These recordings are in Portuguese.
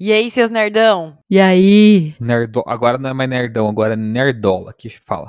E aí, seus nerdão? E aí? Nerdo... Agora não é mais nerdão, agora é nerdola que fala.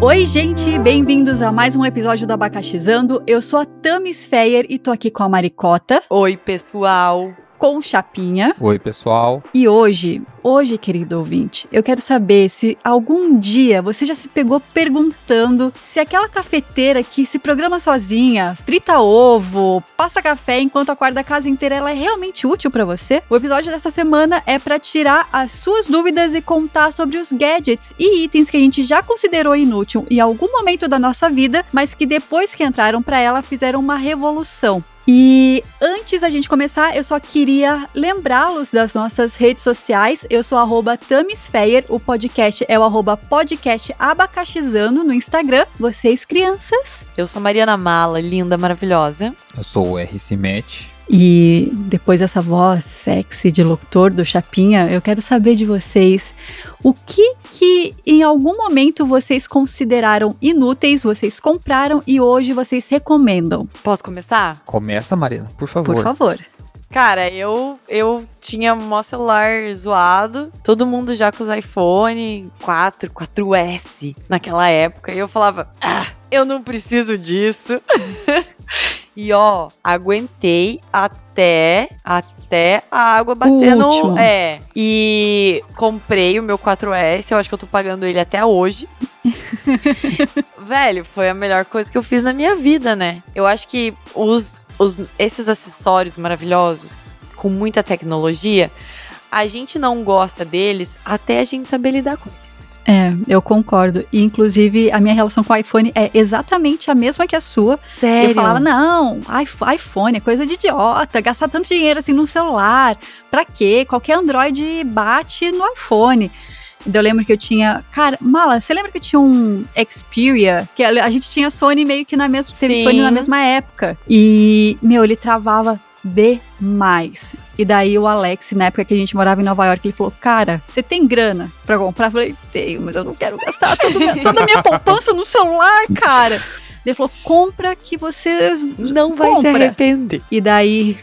Oi, gente, bem-vindos a mais um episódio do Abacaxizando. Eu sou a Tamis Feyer e tô aqui com a Maricota, Oi, pessoal. com o Chapinha. Oi, pessoal. E hoje, hoje, querido ouvinte, eu quero saber se algum dia você já se pegou perguntando se aquela cafeteira que se programa sozinha, frita ovo, passa café enquanto acorda a casa inteira, ela é realmente útil pra você? O episódio dessa semana é pra tirar as suas dúvidas e contar sobre os gadgets e itens que a gente já considerou inútil em algum momento da nossa vida, mas que depois que entraram pra ela fizeram uma revolução. E antes da gente começar, eu só queria lembrá-los das nossas redes sociais. Eu sou arroba Tamisfeyer, o podcast é o arroba podcast abacaxizando no Instagram. Vocês, crianças. Eu sou Mariana Mala, linda, maravilhosa. Eu sou o RC Match. E depois dessa voz sexy de locutor do Chapinha, eu quero saber de vocês o que que em algum momento vocês consideraram inúteis, vocês compraram e hoje vocês recomendam. Posso começar? Começa, Marina, por favor. Por favor. Cara, eu, eu tinha um celular zoado, todo mundo já com os iPhone 4, 4S naquela época, e eu falava, ah, eu não preciso disso. e ó, aguentei até, até a água bater no. último. É. E comprei o meu 4S, eu acho que eu tô pagando ele até hoje. Velho, foi a melhor coisa que eu fiz na minha vida, né? Eu acho que os, os, esses acessórios maravilhosos, com muita tecnologia, a gente não gosta deles até a gente saber lidar com eles. É, eu concordo. E, inclusive, a minha relação com o iPhone é exatamente a mesma que a sua. Sério? Eu falava, não, iPh- iPhone é coisa de idiota, gastar tanto dinheiro assim num celular, pra quê? Qualquer Android bate no iPhone. Então, Eu lembro que eu tinha. Cara, Mala, você lembra que eu tinha um Xperia? Que a a gente tinha Sony meio que na mesma. Teve Sim. Sony na mesma época. E, meu, ele travava demais. E daí o Alex, na época que a gente morava em Nova York, ele falou: Cara, você tem grana pra comprar? Eu falei: Tenho, mas eu não quero gastar toda a minha, toda a minha poupança no celular, cara. Ele falou: Compra que você Não vai se Compra. arrepender. e daí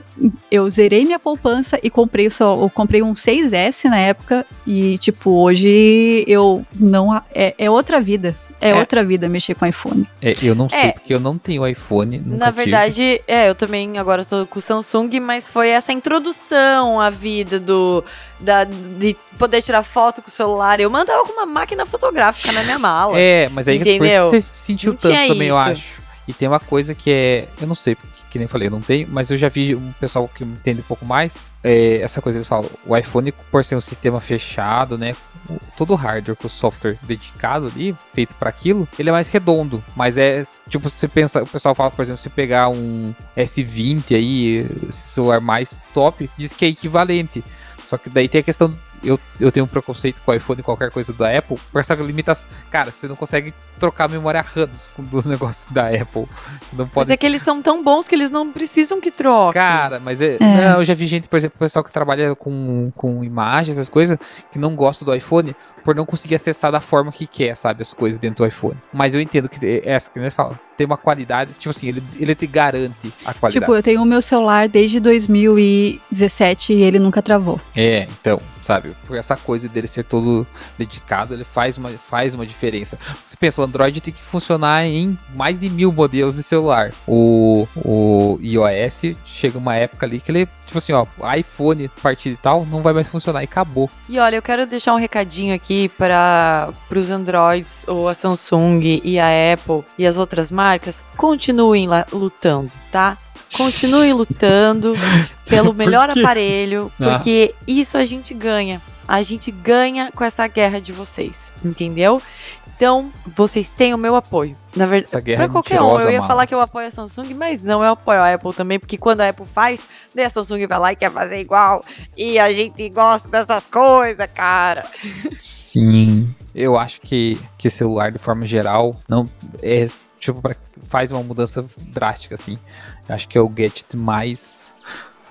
eu zerei minha poupança e comprei o só, eu comprei um 6S na época e tipo hoje eu não é, é outra vida. É, É. outra vida mexer com iPhone. É, eu não sei, É. porque eu não tenho iPhone. Nunca Na tive. verdade, é, eu também agora tô com o Samsung, mas foi essa introdução à vida do da, de poder tirar foto com o celular. Eu mandava com uma máquina fotográfica na minha mala. É, mas aí Entendeu? isso você sentiu Não tanto também, eu isso. acho. E tem uma coisa que é. Eu não sei, que nem falei, não tenho, mas eu já vi um pessoal que entende um pouco mais. é, essa coisa, eles falam, o iPhone, por ser um sistema fechado, né? Todo o hardware com software dedicado ali, feito para aquilo, ele é mais redondo. Mas é tipo, você pensa, o pessoal fala, por exemplo, se pegar um S20 aí, celular mais top, diz que é equivalente. Só que daí tem a questão. Eu, eu tenho um preconceito com o iPhone e qualquer coisa da Apple, por essa limitação. Cara, você não consegue trocar a memória RAM dos, dos negócios da Apple. Você não Mas pode. é que eles são tão bons que eles não precisam que troque. Cara, mas é, É. Não, eu já vi gente, por exemplo, pessoal que trabalha com, com imagens, essas coisas, que não gosta do iPhone por não conseguir acessar da forma que quer, sabe, as coisas dentro do iPhone. Mas eu entendo que é essa que eles falam, tem uma qualidade, tipo assim, ele, ele te garante a qualidade. Tipo, eu tenho o meu celular desde 2017 e ele nunca travou. É, então, sabe, por essa coisa dele ser todo dedicado, ele faz uma, faz uma diferença. Você pensa, o Android tem que funcionar em mais de mil modelos de celular. O, o iOS chega uma época ali que ele, tipo assim, ó, iPhone, partir de tal, não vai mais funcionar e acabou. E olha, eu quero deixar um recadinho aqui para os Androids, ou a Samsung e a Apple e as outras marcas. Continuem lá lutando, tá? Continuem lutando pelo melhor quê? aparelho, Ah. porque isso a gente ganha. A gente ganha com essa guerra de vocês, entendeu? Então, vocês têm o meu apoio. Na verdade, pra é qualquer um, eu ia mano. falar que eu apoio a Samsung, mas não, eu apoio a Apple também, porque quando a Apple faz, daí a Samsung vai lá e quer fazer igual. E a gente gosta dessas coisas, cara. Sim. Eu acho que, que celular, de forma geral, não é. Tipo, faz uma mudança drástica, assim. Eu acho que é o gadget mais.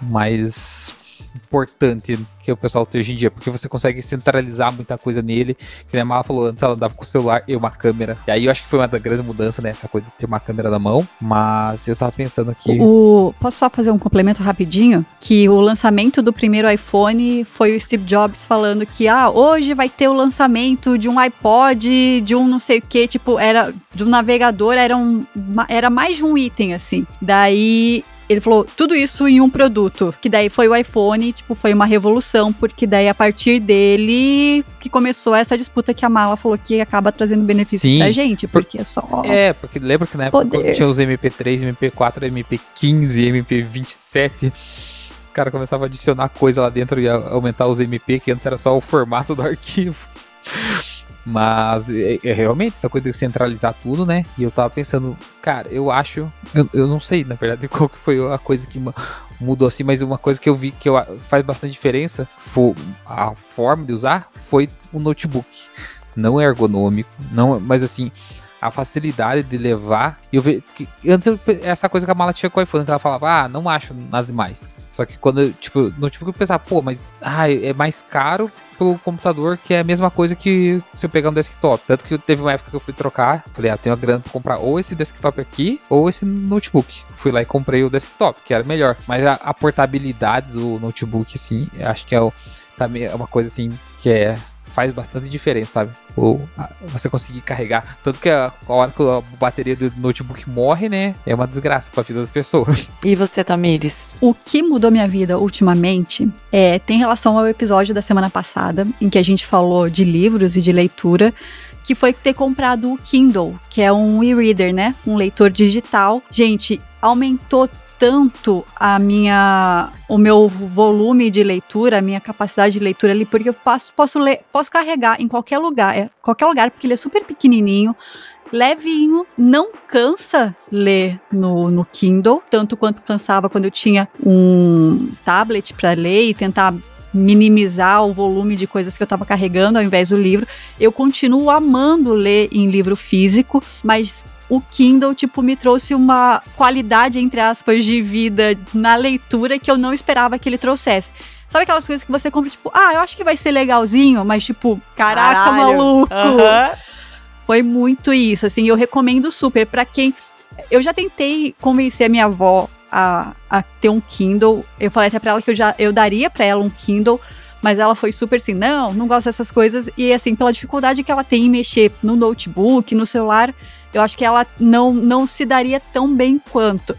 Mais importante que o pessoal tem hoje em dia, porque você consegue centralizar muita coisa nele. Que a Mala falou antes, ela dava com o celular e uma câmera. E aí eu acho que foi uma grande mudança, né? Essa coisa de ter uma câmera na mão. Mas eu tava pensando aqui. O, posso só fazer um complemento rapidinho? Que o lançamento do primeiro iPhone foi o Steve Jobs falando que, ah, hoje vai ter o lançamento de um iPod, de um não sei o que, tipo, era de um navegador, era, um, era mais de um item, assim. Daí ele falou tudo isso em um produto, que daí foi o iPhone, tipo, foi uma revolução, porque daí a partir dele que começou essa disputa que a Mala falou que acaba trazendo benefício Sim, pra gente, porque por, é só. É, porque lembra que na época tinha os MP3, MP4, MP15, MP27 os caras começavam a adicionar coisa lá dentro e aumentar os MP, que antes era só o formato do arquivo. Mas é, é, realmente essa coisa de centralizar tudo, né? E eu tava pensando, cara, eu acho. Eu, eu não sei, na verdade, qual que foi a coisa que mudou assim, mas uma coisa que eu vi que eu, faz bastante diferença foi a forma de usar foi o notebook. Não é ergonômico, não, mas assim, a facilidade de levar. Eu vejo antes eu, essa coisa que a mala tinha com o iPhone, que ela falava, ah, não acho nada demais. Só que quando, tipo, no tipo que eu pensava, pô, mas ah, é mais caro pelo computador, que é a mesma coisa que se eu pegar um desktop. Tanto que teve uma época que eu fui trocar, falei, ah, tenho a grana pra comprar ou esse desktop aqui, ou esse notebook. Fui lá e comprei o desktop, que era melhor. Mas a, a portabilidade do notebook, assim, acho que é, o, também é uma coisa assim que é faz bastante diferença, sabe? Ou você conseguir carregar. Tanto que a, a hora que a bateria do notebook morre, né? É uma desgraça pra vida das pessoas. E você, Tamires? O que mudou minha vida ultimamente é, tem relação ao episódio da semana passada, em que a gente falou de livros e de leitura que foi ter comprado o Kindle, que é um e-reader, né? Um leitor digital. Gente, aumentou tanto a minha o meu volume de leitura, a minha capacidade de leitura ali, porque eu posso, posso ler, posso carregar em qualquer lugar, é, qualquer lugar, porque ele é super pequenininho, levinho, não cansa ler no, no Kindle, tanto quanto cansava quando eu tinha um tablet para ler e tentar minimizar o volume de coisas que eu estava carregando ao invés do livro. Eu continuo amando ler em livro físico, mas o Kindle, tipo, me trouxe uma qualidade, entre aspas, de vida na leitura que eu não esperava que ele trouxesse. Sabe aquelas coisas que você compra, tipo, ah, eu acho que vai ser legalzinho, mas tipo, caraca, Caralho. maluco. Uhum. Foi muito isso, assim, eu recomendo super para quem. Eu já tentei convencer a minha avó a, a ter um Kindle. Eu falei até pra ela que eu já eu daria para ela um Kindle, mas ela foi super assim, não, não gosto dessas coisas. E assim, pela dificuldade que ela tem em mexer no notebook, no celular, eu acho que ela não, não se daria tão bem quanto.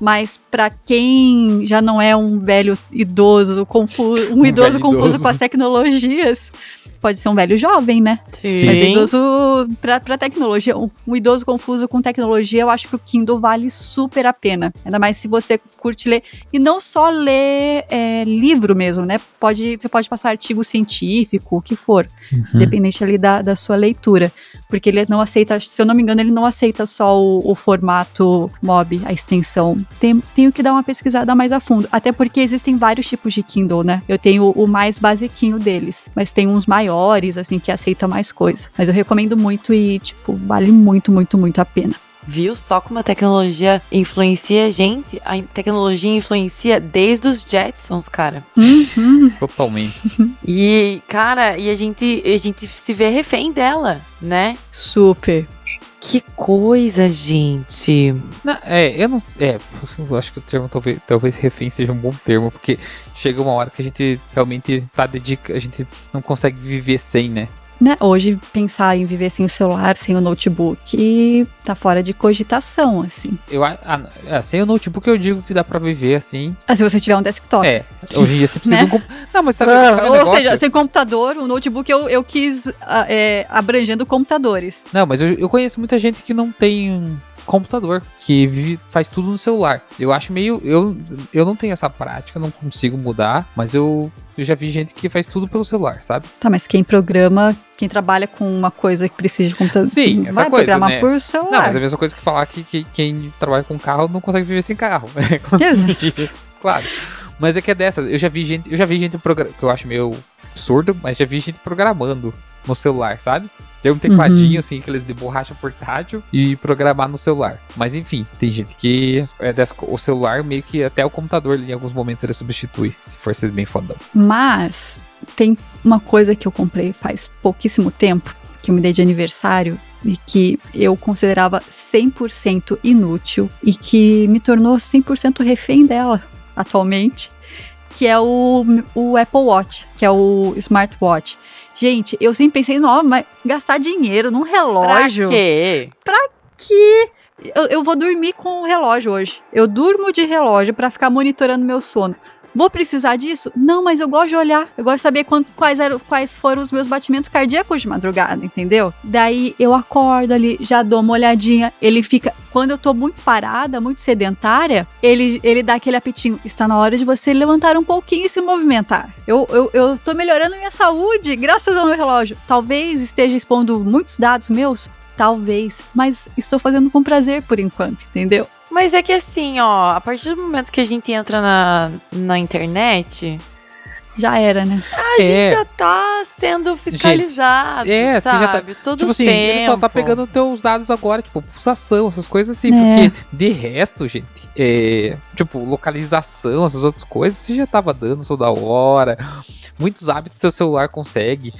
Mas para quem já não é um velho idoso confuso, um, um idoso confuso idoso. com as tecnologias, pode ser um velho jovem, né? Sim. Mas idoso pra, pra tecnologia, um, um, idoso confuso com tecnologia, eu acho que o Kindle vale super a pena. Ainda mais se você curte ler. E não só ler é, livro mesmo, né? Pode, você pode passar artigo científico, o que for. Uhum. Dependente ali da, da sua leitura. Porque ele não aceita, se eu não me engano, ele não aceita só o, o formato MOB, a extensão. Tem, tenho que dar uma pesquisada mais a fundo. Até porque existem vários tipos de Kindle, né? Eu tenho o mais basiquinho deles, mas tem uns maiores maiores, assim, que aceita mais coisa. Mas eu recomendo muito e, tipo, vale muito, muito, muito a pena. Viu só como a tecnologia influencia a gente? A tecnologia influencia desde os Jetsons, cara. Uhum. Totalmente. E, cara, e a gente, a gente se vê refém dela, né? Super. Que coisa, gente. Não, é, eu não. É, eu acho que o termo talvez, talvez refém seja um bom termo, porque chega uma hora que a gente realmente tá dedica, a gente não consegue viver sem, né? Né, hoje pensar em viver sem o celular, sem o notebook, tá fora de cogitação, assim. Eu, ah, é, sem o notebook eu digo que dá pra viver assim. Ah, se você tiver um desktop. É, hoje em dia você precisa né? de um Não, mas sabe, ah, sabe Ou negócio? seja, sem computador, o notebook eu, eu quis ah, é, abrangendo computadores. Não, mas eu, eu conheço muita gente que não tem computador, que vive, faz tudo no celular. Eu acho meio. Eu, eu não tenho essa prática, não consigo mudar, mas eu, eu já vi gente que faz tudo pelo celular, sabe? Tá, mas quem programa, quem trabalha com uma coisa que precisa de computador. Sim, essa vai coisa. programar né? por celular. Não, mas é a mesma coisa que falar que, que quem trabalha com carro não consegue viver sem carro. Né? claro. Mas é que é dessa, eu já vi gente, eu já vi gente que eu acho meio absurdo, mas já vi gente programando no celular, sabe? Tem um tecladinho, uhum. assim, aqueles de borracha portátil e programar no celular. Mas enfim, tem gente que é dessa, o celular meio que até o computador em alguns momentos ele substitui, se for ser bem fodão. Mas tem uma coisa que eu comprei faz pouquíssimo tempo, que eu me dei de aniversário e que eu considerava 100% inútil e que me tornou 100% refém dela atualmente, que é o, o Apple Watch, que é o smartwatch. Gente, eu sempre pensei, não, mas gastar dinheiro num relógio. Pra quê? Pra quê? Eu, eu vou dormir com o relógio hoje. Eu durmo de relógio para ficar monitorando meu sono. Vou precisar disso? Não, mas eu gosto de olhar. Eu gosto de saber quanto, quais, eram, quais foram os meus batimentos cardíacos de madrugada, entendeu? Daí eu acordo ali, já dou uma olhadinha. Ele fica. Quando eu tô muito parada, muito sedentária, ele, ele dá aquele apetinho. Está na hora de você levantar um pouquinho e se movimentar. Eu, eu, eu tô melhorando minha saúde graças ao meu relógio. Talvez esteja expondo muitos dados meus. Talvez, mas estou fazendo com prazer por enquanto, entendeu? Mas é que assim, ó, a partir do momento que a gente entra na, na internet, já era, né? A é. gente já tá sendo fiscalizado, gente, é, sabe? Já tá, Todo tipo assim, tempo. ele só tá pegando teus dados agora, tipo, pulsação, essas coisas assim, é. porque de resto, gente, é, tipo, localização, essas outras coisas, você já tava dando toda hora. Muitos hábitos seu celular consegue.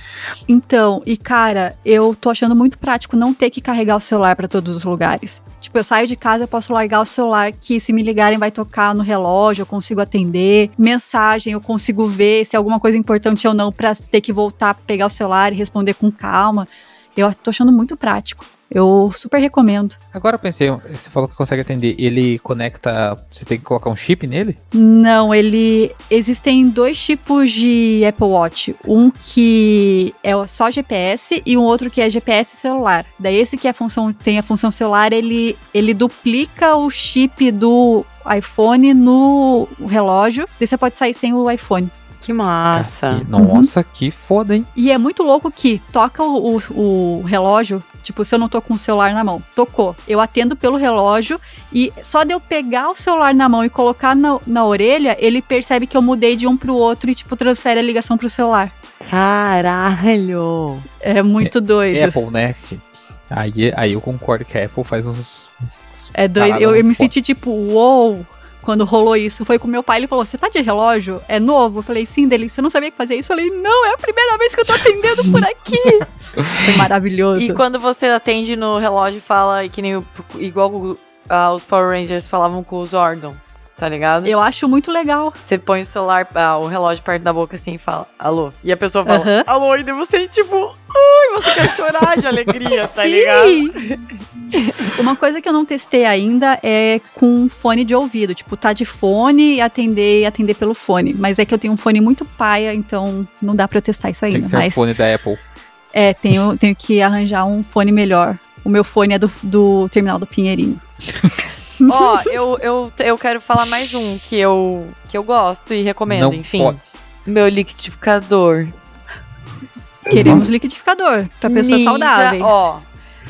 Então, e cara, eu tô achando muito prático não ter que carregar o celular para todos os lugares. Tipo, eu saio de casa, eu posso largar o celular que se me ligarem vai tocar no relógio, eu consigo atender. Mensagem, eu consigo ver se é alguma coisa importante ou não para ter que voltar, pegar o celular e responder com calma. Eu tô achando muito prático. Eu super recomendo. Agora eu pensei, você falou que consegue atender, ele conecta, você tem que colocar um chip nele? Não, ele existem dois tipos de Apple Watch, um que é só GPS e um outro que é GPS celular. Daí esse que é a função tem a função celular, ele ele duplica o chip do iPhone no relógio, e você pode sair sem o iPhone. Que massa. Nossa, uhum. que foda, hein? E é muito louco que toca o, o, o relógio Tipo, se eu não tô com o celular na mão, tocou. Eu atendo pelo relógio e só de eu pegar o celular na mão e colocar na, na orelha, ele percebe que eu mudei de um pro outro e, tipo, transfere a ligação pro celular. Caralho! É muito é, doido. Apple, né? Aí, aí eu concordo que a Apple faz uns. uns é doido. Eu, eu me senti tipo, uou! Wow! Quando rolou isso. Foi com meu pai, ele falou: Você tá de relógio? É novo? Eu falei: Sim, dele. Você não sabia que fazia isso? Eu falei: Não, é a primeira vez que eu tô atendendo por aqui. Foi maravilhoso. E quando você atende no relógio e fala que nem igual uh, os Power Rangers falavam com os órgãos tá ligado? Eu acho muito legal. Você põe o celular, ah, o relógio perto da boca assim e fala, alô. E a pessoa fala, uhum. alô, e você, tipo, ui, você quer chorar de alegria, tá ligado? Uma coisa que eu não testei ainda é com fone de ouvido. Tipo, tá de fone e atender, atender pelo fone. Mas é que eu tenho um fone muito paia, então não dá pra eu testar isso ainda. Tem que ser mas... um fone da Apple. É, tenho, tenho que arranjar um fone melhor. O meu fone é do, do terminal do Pinheirinho. Ó, oh, eu, eu, eu quero falar mais um que eu, que eu gosto e recomendo, Não enfim. Pode. Meu liquidificador. Queremos liquidificador pra pessoas Ninja, saudáveis. Ó.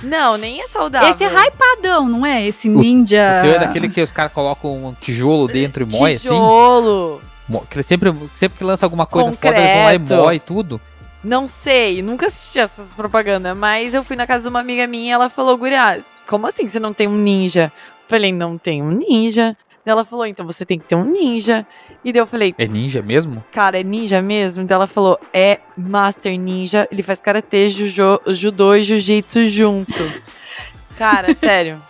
Não, nem é saudável. Esse é hypadão, não é? Esse ninja. O teu é daquele que os caras colocam um tijolo dentro e moe assim? Tijolo. Que sempre, sempre que lança alguma coisa Concreto. foda, eles vão lá e moe tudo. Não sei, nunca assisti essas propagandas, mas eu fui na casa de uma amiga minha e ela falou, Gurias, como assim você não tem um ninja? Falei, não tem um ninja. Ela falou, então você tem que ter um ninja. E daí eu falei, é ninja mesmo? Cara, é ninja mesmo? Então ela falou, é Master Ninja. Ele faz karatê, jujo, judô e jiu-jitsu junto. Cara, sério.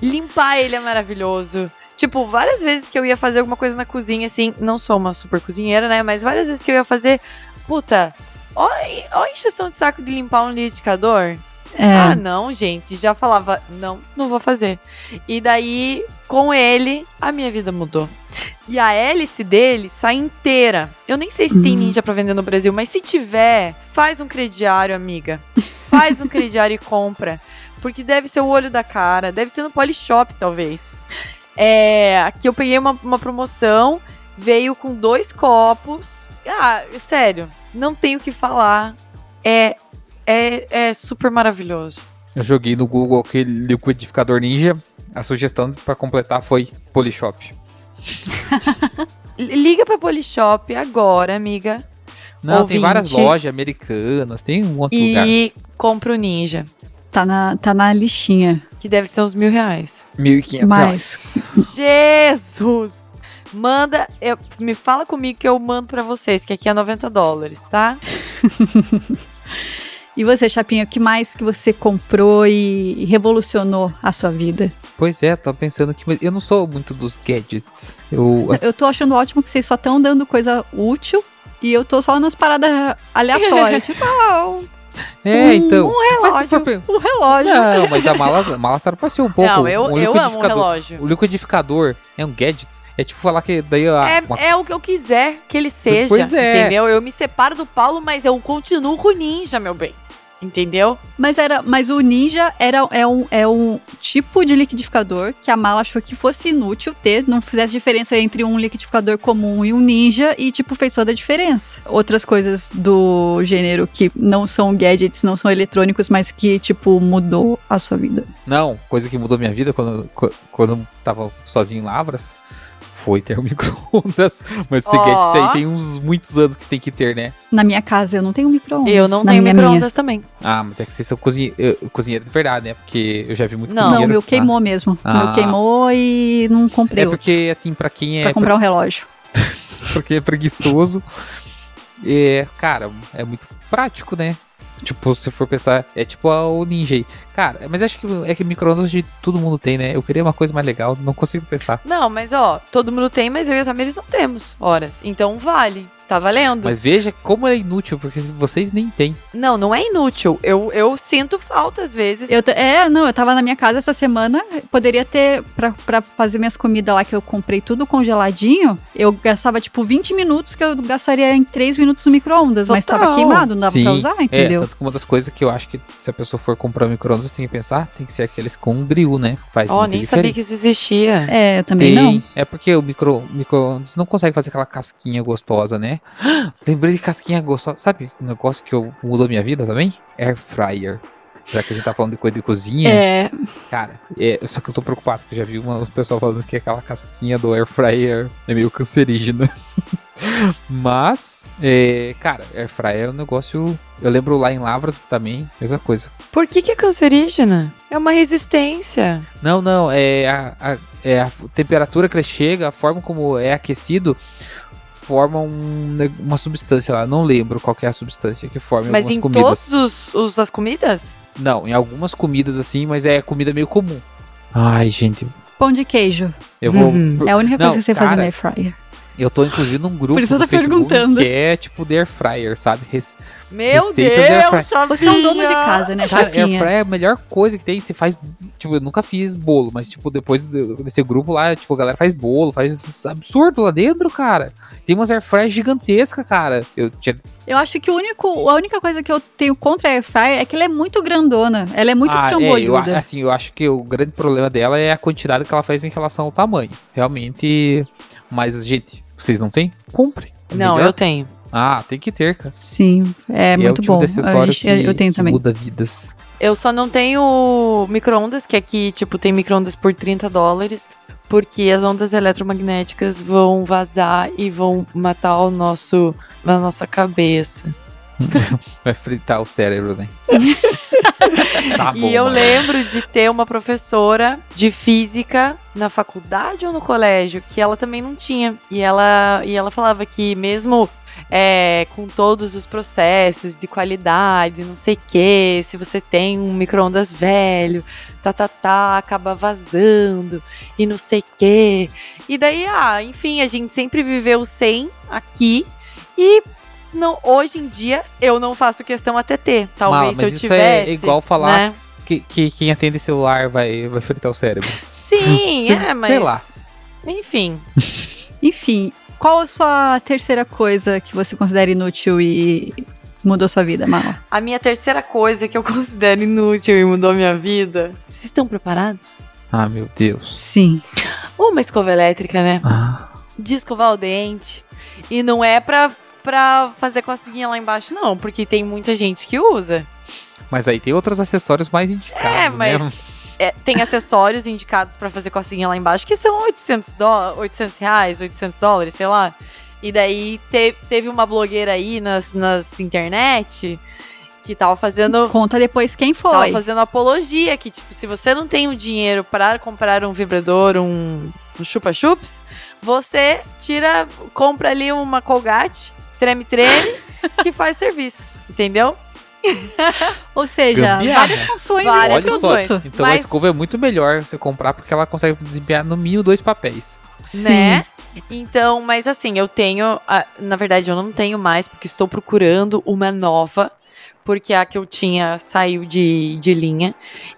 Limpar ele é maravilhoso. Tipo, várias vezes que eu ia fazer alguma coisa na cozinha, assim, não sou uma super cozinheira, né? Mas várias vezes que eu ia fazer, puta, ó, ó a encheção de saco de limpar um liquidificador. É. Ah, não, gente. Já falava, não, não vou fazer. E daí, com ele, a minha vida mudou. E a hélice dele sai inteira. Eu nem sei se uhum. tem ninja para vender no Brasil, mas se tiver, faz um crediário, amiga. Faz um crediário e compra. Porque deve ser o olho da cara. Deve ter no Polishop, talvez. É, aqui eu peguei uma, uma promoção. Veio com dois copos. Ah, sério, não tenho o que falar. É é, é super maravilhoso. Eu joguei no Google aquele liquidificador ninja. A sugestão para completar foi Polishop. liga pra Polishop agora, amiga. Não, tem várias Ouvinte. lojas americanas, tem um outro lugar. E compra o Ninja. Tá na, tá na listinha. Que deve ser uns mil reais. 1.500 Mais. reais. Jesus! Manda, eu- me fala comigo que eu mando pra vocês, que aqui é 90 dólares, tá? E você, Chapinha, o que mais que você comprou e revolucionou a sua vida? Pois é, tô pensando que. Eu não sou muito dos gadgets. Eu. Eu tô achando ótimo que vocês só estão dando coisa útil e eu tô só nas paradas aleatórias. tipo, ah, um, É, então. Um relógio. um relógio. Não, mas a mala, a mala trapaceou um pouco. Não, eu, O eu amo um relógio. O liquidificador é um gadget. É tipo falar que daí a, É, uma- é o que eu quiser que ele seja, Pois é. entendeu? Eu me separo do Paulo, mas eu continuo com o Ninja, meu bem. Entendeu? Mas era, mas o Ninja era é um, é um tipo de liquidificador que a mala achou que fosse inútil ter, não fizesse diferença entre um liquidificador comum e um Ninja e tipo fez toda a diferença. Outras coisas do gênero que não são gadgets, não são eletrônicos, mas que tipo mudou a sua vida. Não, coisa que mudou minha vida quando, qu- quando eu tava sozinho em Lavras foi ter um micro-ondas. Mas esse gadget aí tem uns muitos anos que tem que ter, né? Na minha casa eu não tenho micro-ondas. Eu não na tenho micro-ondas também. Ah, mas é que vocês são cozinhe... cozinheiro de verdade, né? Porque eu já vi muito Não, Não, meu queimou mesmo. O Ah. meu queimou e não comprei É outro. porque, assim, pra quem é, Pra comprar um relógio. porque é preguiçoso, é, cara, é muito prático, né? Tipo, se for pensar, é tipo a- o Ninja aí. Cara, mas acho que é que micro-ondas de todo mundo tem, né? Eu queria uma coisa mais legal, não consigo pensar. Não, mas ó, todo mundo tem, mas eu e a Tamires não temos horas. Então vale. Tá valendo. Mas veja como é inútil, porque vocês nem têm. Não, não é inútil. Eu, eu sinto falta às vezes. Eu é, não, eu tava na minha casa essa semana, poderia ter, pra, pra fazer minhas comidas lá, que eu comprei tudo congeladinho, eu gastava tipo 20 minutos, que eu gastaria em 3 minutos no micro-ondas, mas tava queimado, não dava Sim, pra usar, É, entendeu? tanto que uma das coisas que eu acho que se a pessoa for comprar um micro-ondas, tem que pensar, tem que ser aqueles com grill, né? Faz Ó, muita nem sabia diferença. que isso existia. É, eu também Tem, não. é porque o micro, micro-ondas não consegue fazer aquela casquinha gostosa, né? Lembrei de casquinha gostosa. Sabe um negócio que eu, mudou minha vida também? Air fryer. Já que a gente tá falando de coisa de cozinha, É, cara, é, só que eu tô preocupado, porque já vi uma, o pessoal falando que aquela casquinha do air fryer é meio cancerígena. Mas, é, cara, air fryer é um negócio. Eu lembro lá em Lavras também, mesma coisa. Por que, que é cancerígena? É uma resistência. Não, não, é a, a- é a temperatura que ele chega, a forma como é aquecido, forma um uma substância lá. Não lembro qual que é a substância que forma em Mas algumas em comidas. todos os, os das comidas? Não, em algumas comidas assim, mas é comida meio comum. Ai, gente, pão de queijo. eu vou. Uhum. É a única coisa Não, que você faz no cara, air fryer. Eu tô inclusive num grupo Por isso eu do tô Facebook perguntando. que é tipo de air fryer, sabe? Meu Receitas. Deus! Você é um dono de casa, né, Cara, air Chapinha? fryer é a melhor coisa que tem. Você faz. Tipo, eu nunca fiz bolo, mas, tipo, depois do- desse grupo lá, tipo, a galera faz bolo, faz absurdo lá dentro, cara. Tem umas air fryer gigantescas, cara. Eu tinha. Eu acho que o único, a única coisa que eu tenho contra a air fryer é que ela é muito grandona. Ela é muito ah, é, eu, trambolhuda. assim, eu acho que o grande problema dela é a quantidade que ela faz em relação ao tamanho. Realmente. Mas, gente, vocês não têm? Compre. Não, Melhor- eu tenho. Ah, tem que ter, cara. Sim, é E muito o tipo bom. de acessório Eu, que, eu tenho que também. muda vidas. Eu só não tenho micro-ondas, que aqui, tipo, tem micro-ondas por 30 dólares, porque as ondas eletromagnéticas vão vazar e vão matar o nosso, a nossa cabeça. Vai fritar o cérebro, né? tá bom. e eu mano. lembro de ter uma professora de física na faculdade ou no colégio, que ela também não tinha. E ela, e ela falava que mesmo é, com todos os processos de qualidade, não sei o que, se você tem um micro-ondas velho, tá, tá, tá, acaba vazando e não sei o que. E daí, ah, enfim, a gente sempre viveu sem aqui e não, hoje em dia eu não faço questão até ter. Talvez mas se eu isso é tivesse. igual falar né? que, que quem atende celular vai, vai fritar o cérebro. Sim, é, mas. sei lá. Enfim, Enfim. Qual a sua terceira coisa que você considera inútil e mudou sua vida, Mala? A minha terceira coisa que eu considero inútil e mudou minha vida. Vocês estão preparados? Ah, meu Deus. Sim. Uma escova elétrica, né? Ah, De escovar o dente. E não é pra, pra fazer coceguinha lá embaixo, não, porque tem muita gente que usa. mas aí tem outros acessórios mais indicados, É, né? É, tem acessórios indicados pra fazer cocinha lá embaixo, que são 800, dó 800 reais, 800 dólares, sei lá. E daí te, teve uma blogueira aí nas, nas internet que tava fazendo Conta depois quem foi. tava fazendo apologia que, tipo, se você não tem o dinheiro para comprar um vibrador, um, um chupa-chups, você tira, compra ali uma Colgate, treme-treme, que faz serviço, entendeu? Ou seja, Gambiarra. várias funções Várias em um produto. Então a Mas- escova é muito melhor você comprar porque ela consegue desempenhar no mínimo dois papéis. Né? Então, mas assim, eu tenho. Na verdade, eu não tenho mais, porque estou procurando uma nova. Porque a que eu tinha saiu de, de linha.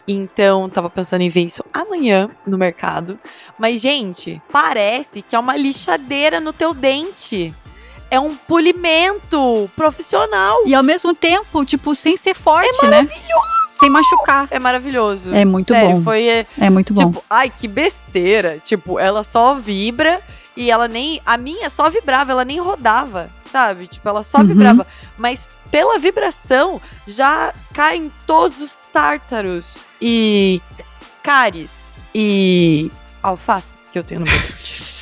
Então, tava pensando em ver isso amanhã no mercado. Mas, gente, parece que é uma lixadeira no teu dente. É um polimento profissional. E ao mesmo tempo, tipo, sem ser forte, é maravilhoso. Sem machucar. É maravilhoso. É muito Sério, bom. Foi, é, É muito bom. Tipo, ai, que besteira. Tipo, ela só vibra e ela nem. A minha só vibrava, ela nem rodava, sabe? Tipo, ela só Uhum. vibrava. Mas pela vibração já caem todos os tártaros e cáries e alfaces que eu tenho no meu dente.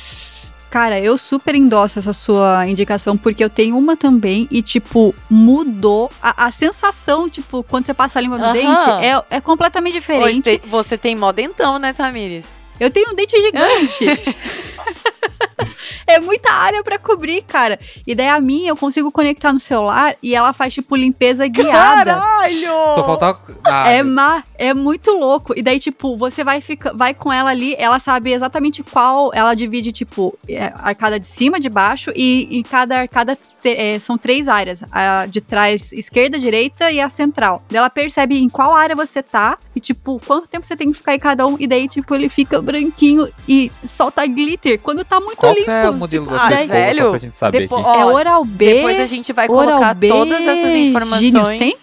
Cara, eu super endosso essa sua indicação, porque eu tenho uma também e, tipo, mudou a, a sensação, tipo, quando você passa a língua no Aham. dente, é, é completamente diferente. Você, você tem mó dentão, né, Tamires? Eu tenho um dente gigante. é muita área pra cobrir, cara. E daí a minha eu consigo conectar no celular e ela faz, tipo, limpeza guiada. Caralho! Só faltava. Ah, É, ma é muito louco. E daí, tipo, você vai, fica vai com ela ali, ela sabe exatamente qual. Ela divide, tipo, é, arcada de cima, de baixo, e em cada arcada te- é, são três áreas: a de trás, esquerda, direita e a central. Daí ela percebe em qual área você tá e, tipo, quanto tempo você tem que ficar em cada um. E daí, tipo, ele fica branquinho e solta glitter quando tá muito qual é o modelo da Ah, sua escova, velho, só pra gente saber depois-? É Oral B. Depois a gente vai colocar B, todas essas informações. 100?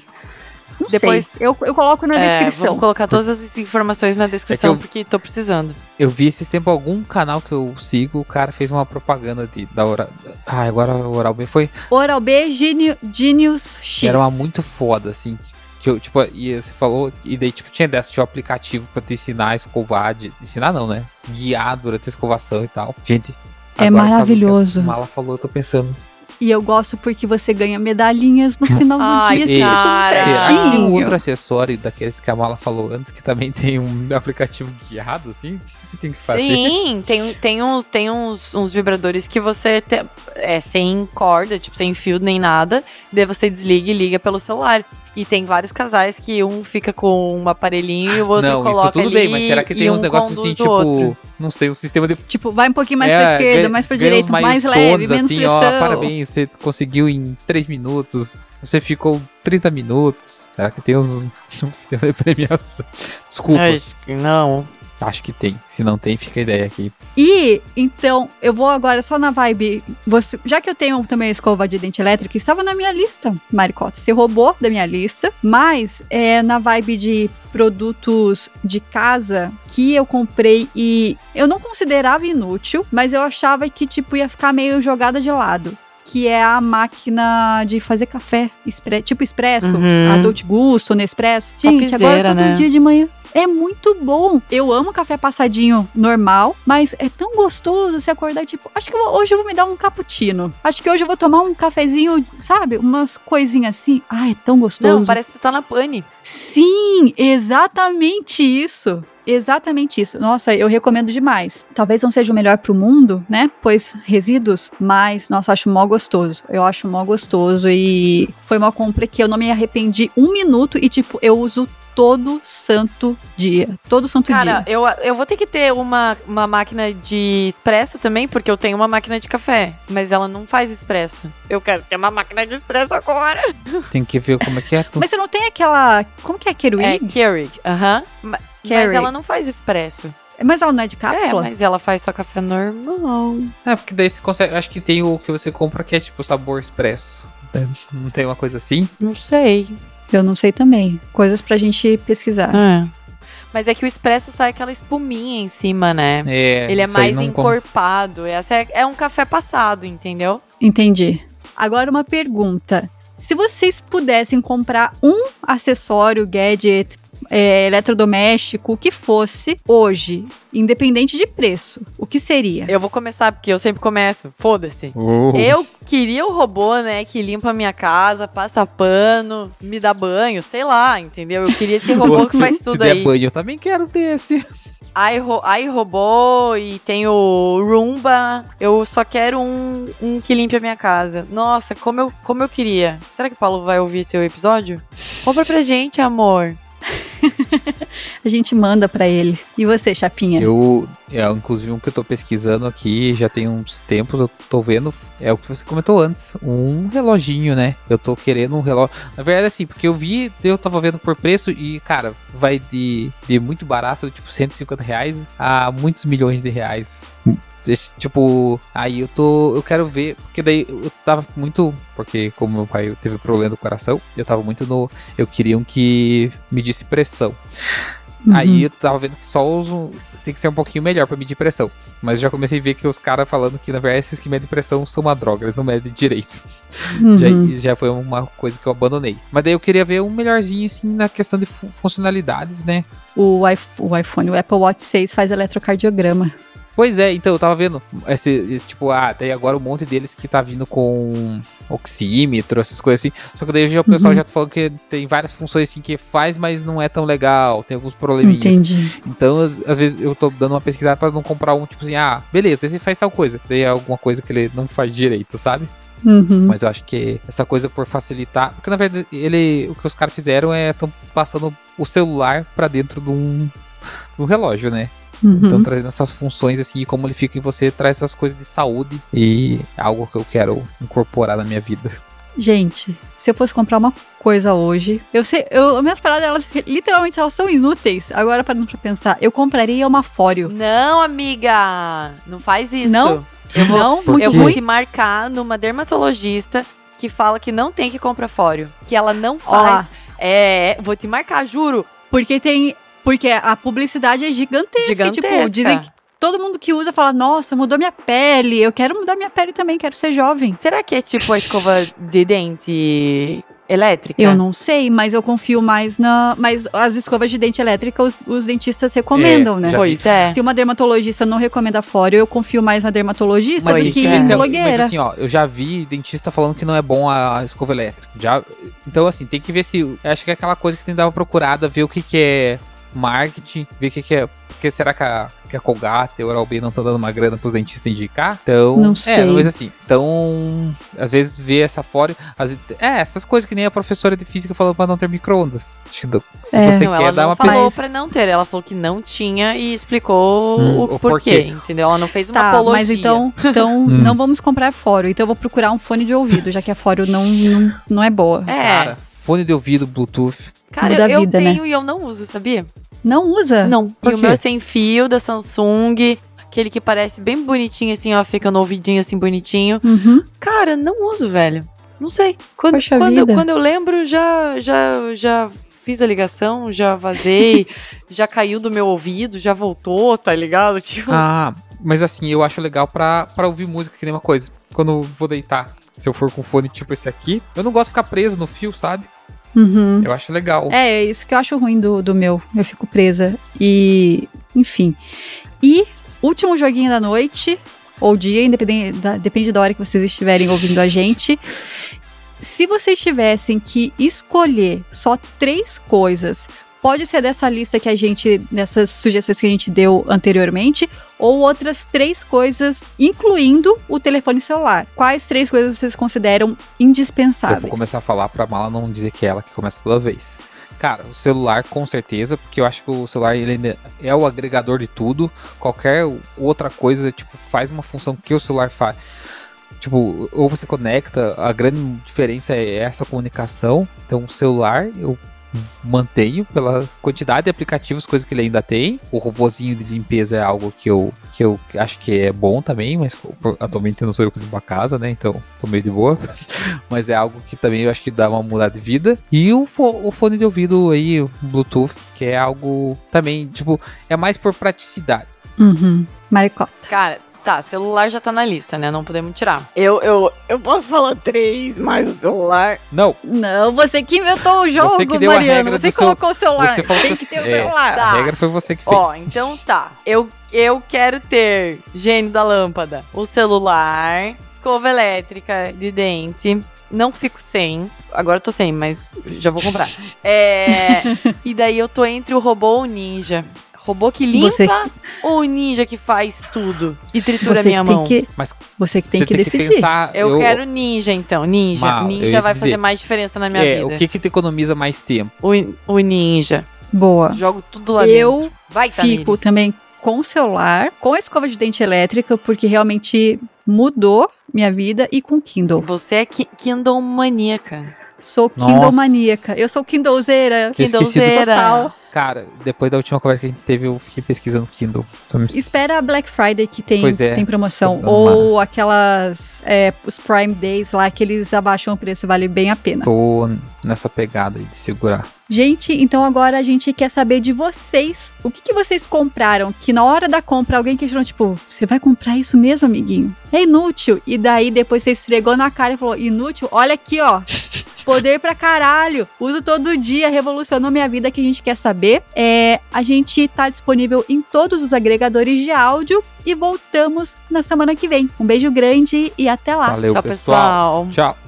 Não Depois- sei. Eu, eu coloco na É, descrição. vamos colocar todas as informações na descrição, É eu- porque tô precisando. Eu vi esses tempos algum canal que eu sigo, o cara fez uma propaganda de, da Oral. Ah, agora o Oral B foi. Oral B Geni- Genius X. Era uma muito foda, assim. Que eu, tipo, e você falou, e daí, tipo, tinha dessa, tinha um aplicativo pra te ensinar a escovar, de, ensinar não, né? Guiar durante a escovação e tal. Gente. É agora, que maravilhoso. A Mala falou, eu tô pensando. E eu gosto porque você ganha medalhinhas no final do dia. E- cara. Será que tem certinho. um outro acessório daqueles que a Mala falou antes que também tem um aplicativo guiado, assim? Você tem que fazer? Sim, tem, tem, uns, tem uns, uns vibradores que você te- é sem corda, tipo, sem fio nem nada. Daí você desliga e liga pelo celular. E tem vários casais que um fica com um aparelhinho e o outro não, coloca isso tudo ali. bem, mas será que e tem uns um negócios assim, tipo, outro. não sei, um sistema de Tipo, vai um pouquinho mais É, pra esquerda, ganha- mais pra direita, mais leve, menos assim, pressão. ó, parabéns, você conseguiu em 3 minutos, você ficou 30 minutos. Será que tem uns, um sistema de premiação? Desculpa, Acho que não. Acho que tem. Se não tem, fica a ideia aqui. E, então, eu vou agora só na vibe. Você, já que eu tenho também a escova de dente elétrica, estava na minha lista, Maricota. Você roubou da minha lista, mas é na vibe de produtos de casa que eu comprei e eu não considerava inútil, mas eu achava que, tipo, ia ficar meio jogada de lado. Que é a máquina de fazer café, expre- tipo expresso, Uhum. a Dolce Gusto, Nespresso. Gente, agora todo né? dia de manhã é muito bom. Eu amo café passadinho normal, mas é tão gostoso você acordar tipo, acho que eu vou- hoje eu vou me dar um cappuccino. Acho que hoje eu vou tomar um cafezinho, sabe? Umas coisinhas assim. Ah, é tão gostoso. Não, parece que você tá na pane. Sim, exatamente isso. Exatamente isso. Nossa, eu recomendo demais. Talvez não seja o melhor pro mundo, né? Pois resíduos, mas nossa, acho mó gostoso. Eu acho mó gostoso e foi uma compra que eu não me arrependi um minuto e tipo, eu uso todo santo dia. Todo santo Cara, dia. eu, eu vou ter que ter uma, uma máquina de expresso também, porque eu tenho uma máquina de café, mas ela não faz expresso. Eu quero ter uma máquina de expresso agora. Tem que ver como é que é. Tu... Mas você não tem aquela, como que é É Keurig? Keurig, aham. Ma- Mas ela não faz expresso. Mas ela não é de É, cápsula? mas ela faz só café normal. É, porque daí você consegue. Acho que tem o que você compra que é tipo sabor expresso. É, Não tem uma coisa assim? Não sei. Eu não sei também. Coisas pra gente pesquisar. É. Mas é que o expresso sai aquela espuminha em cima, né? É, Ele é mais encorpado. Essa é, é um café passado, entendeu? Entendi. Agora uma pergunta. Se vocês pudessem comprar um acessório, gadget, é, eletrodoméstico, o que fosse, hoje, independente de preço, o que seria? Eu vou começar, porque eu sempre começo. Foda-se. Uh. Eu queria o robô, né, que limpa a minha casa, passa pano, me dá banho, sei lá, entendeu? Eu queria esse robô que faz tudo Se der aí. banho, eu também quero desse. iRo- iRobô e tem o Roomba. Eu só quero um, um que limpe a minha casa. Nossa, como eu, como eu queria. Será que o Paulo vai ouvir seu episódio? Compra pra gente, amor. A gente manda pra ele. E você, Chapinha? Eu, é, inclusive, um que eu tô pesquisando aqui, já tem uns tempos, eu tô vendo, é o que você comentou antes, um reloginho, né? Eu tô querendo um relógio. Na verdade, assim, porque eu vi, eu tava vendo por preço e, cara, vai de, de muito barato, tipo 150 reais, a muitos milhões de reais. Tipo, aí eu tô. Eu quero ver. Porque daí eu tava muito. Porque como meu pai teve problema do coração, eu tava muito no. Eu queria um que medisse pressão. Uhum. Aí eu tava vendo que só uso. Tem que ser um pouquinho melhor pra medir pressão. Mas eu já comecei a ver que os caras falando que, na verdade, esses que medem pressão são uma droga, eles não medem direito. Uhum. Já, já foi uma coisa que eu abandonei. Mas daí eu queria ver um melhorzinho, assim, na questão de fu- funcionalidades, né? o iPhone, o Apple Watch 6 faz eletrocardiograma. Pois é, então eu tava vendo esse, esse tipo, ah, tem agora um monte deles que tá vindo com oxímetro, essas coisas assim. Só que daí já, o pessoal Uhum. já tá falando que tem várias funções assim que faz, mas não é tão legal, tem alguns probleminhas. Entendi. Então, às, vezes eu tô dando uma pesquisada pra não comprar um, tipo assim, ah, beleza, esse faz tal coisa. Daí é alguma coisa que ele não faz direito, sabe? Uhum. Mas eu acho que essa coisa por facilitar. Porque na verdade, ele, o que os caras fizeram é estão passando o celular pra dentro de um, de um relógio, né? Uhum. Então trazendo essas funções assim, e como ele fica em você, traz essas coisas de saúde e é algo que eu quero incorporar na minha vida. Gente, se eu fosse comprar uma coisa hoje, eu sei, eu, minhas paradas, elas literalmente elas são inúteis. Agora, parando pra pensar, eu compraria uma Fóreo. Não, amiga. Não faz isso. Não? Eu vou, Não, Por muito eu vou te marcar numa dermatologista que fala que não tem que comprar fório. Que ela não faz. É, vou te marcar, juro. Porque tem. Porque a publicidade é gigantesca. Gigantesca. Tipo, dizem que todo mundo que usa fala, nossa, mudou minha pele. Eu quero mudar minha pele também, quero ser jovem. Será que é tipo a escova de dente elétrica? Eu não sei, mas eu confio mais na. Mas as escovas de dente elétrica, os, os dentistas recomendam, É, né? Pois é. Se uma dermatologista não recomenda fório, eu confio mais na dermatologista Mas do tem que que em ver. blogueira. Mas assim, ó, eu já vi dentista falando que não é bom a, a escova elétrica. Já, então, assim, tem que ver se. Acho que é aquela coisa que tem que dar uma procurada, ver o que, que é marketing, ver o que, que é. Porque será que a, que a Colgate e a Oral-B não estão dando uma grana pros dentistas indicar? Então. Não É, sei. mas assim. Então, às vezes ver essa fora. As, é, essas coisas que nem a professora de física falou pra não ter micro-ondas. Acho que do- se É. você não, quer ela dar não uma falou pra não ter. Ela falou que não tinha e explicou Hum, o, o porquê, porquê. entendeu? Ela não fez uma Tá, apologia. mas então, então Hum. não vamos comprar fório. Então eu vou procurar um fone de ouvido, já que a fório não, não, não é boa. É, Cara, fone de ouvido, Bluetooth. cara, muda eu, vida, né? tenho e eu não uso, sabia? Não usa? Não. Por e o quê? meu é sem fio da Samsung, aquele que parece bem bonitinho assim, ó, fica no ouvidinho assim bonitinho. Uhum. Cara, não uso, velho. Não sei. Quando, Poxa quando, vida. quando eu lembro, já, já, já fiz a ligação, já vazei, já caiu do meu ouvido, já voltou, tá ligado? Tipo, Ah, mas assim, eu acho legal pra, pra ouvir música, que nem uma coisa. Quando eu vou deitar, se eu for com fone tipo esse aqui, eu não gosto de ficar preso no fio, sabe? Uhum. Eu acho legal. É, é isso que eu acho ruim do, do meu. Eu fico presa. E, enfim. E último joguinho da noite, ou dia, independente da, depende da hora que vocês estiverem ouvindo a gente. Se vocês tivessem que escolher só três coisas, pode ser dessa lista que a gente, dessas sugestões que a gente deu anteriormente, ou outras três coisas, incluindo o telefone celular. Quais três coisas vocês consideram eu indispensáveis? vou começar a falar pra Mala não dizer que é ela que começa toda vez. Cara, o celular com certeza, porque eu acho que o celular ele é o agregador de tudo. Qualquer outra coisa, tipo, faz uma função que o celular faz. Tipo, ou você conecta, a grande diferença é essa comunicação. Então, o celular eu mantenho pela quantidade de aplicativos, coisas que ele ainda tem. O robozinho de limpeza é algo que eu, que eu acho que é bom também, mas atualmente eu não sou eu que limpo a casa, né? Então, tô meio de boa. mas é algo que também eu acho que dá uma mudada de vida. E o, fo- o fone de ouvido aí, o Bluetooth, que é algo também, tipo, é mais por praticidade. Uhum. Maricota. Cara, Tá, celular já tá na lista, né? Não podemos tirar. Eu, eu, eu posso falar três mais o celular. Não, Não, você que inventou o jogo, que deu a Mariana. regra Você do seu- colocou o celular. você falou Tem que- que ter o é. celular. Tá. a regra foi você que fez. Ó, então tá. Eu, eu quero ter gênio da lâmpada, o celular, escova elétrica de dente. Não fico sem. Agora eu tô sem, mas já vou comprar. É, e daí eu tô entre o robô ou o ninja. Robô que limpa Você- ou o ninja que faz tudo e tritura Você minha mão? que, Mas você que tem você que tem decidir. que pensar. Eu, quero ninja, então. Ninja. Mal, eu ninja vai dizer. fazer mais diferença na minha é, vida. o que que te economiza mais tempo? O, o ninja. Boa. Jogo tudo lá Eu dentro. Vai, Fico também com o celular, com a escova de dente elétrica, porque realmente mudou minha vida, e com o Kindle. Você é ki- Kindle maníaca. Sou. Kindle maníaca. Eu sou Kindlezeira. Kindlezeira. total. Cara, depois da última conversa que a gente teve, eu fiquei pesquisando Kindle. Espera a Black Friday que tem, é. tem promoção. Ou aquelas. é, os Prime Days lá que eles abaixam o preço, vale bem a pena. Tô nessa pegada aí de segurar. Gente, então agora a gente quer saber de vocês. O que, que vocês compraram? Que na hora da compra alguém questionou, tipo, você vai comprar isso mesmo, amiguinho? É inútil. E daí depois você esfregou na cara e falou, inútil? Olha aqui, ó. Poder pra caralho. Uso todo dia, revolucionou minha vida que a gente quer saber. É, a gente tá disponível em todos os agregadores de áudio e voltamos na semana que vem. Um beijo grande e até lá. Valeu, Tchau, pessoal. pessoal. Tchau.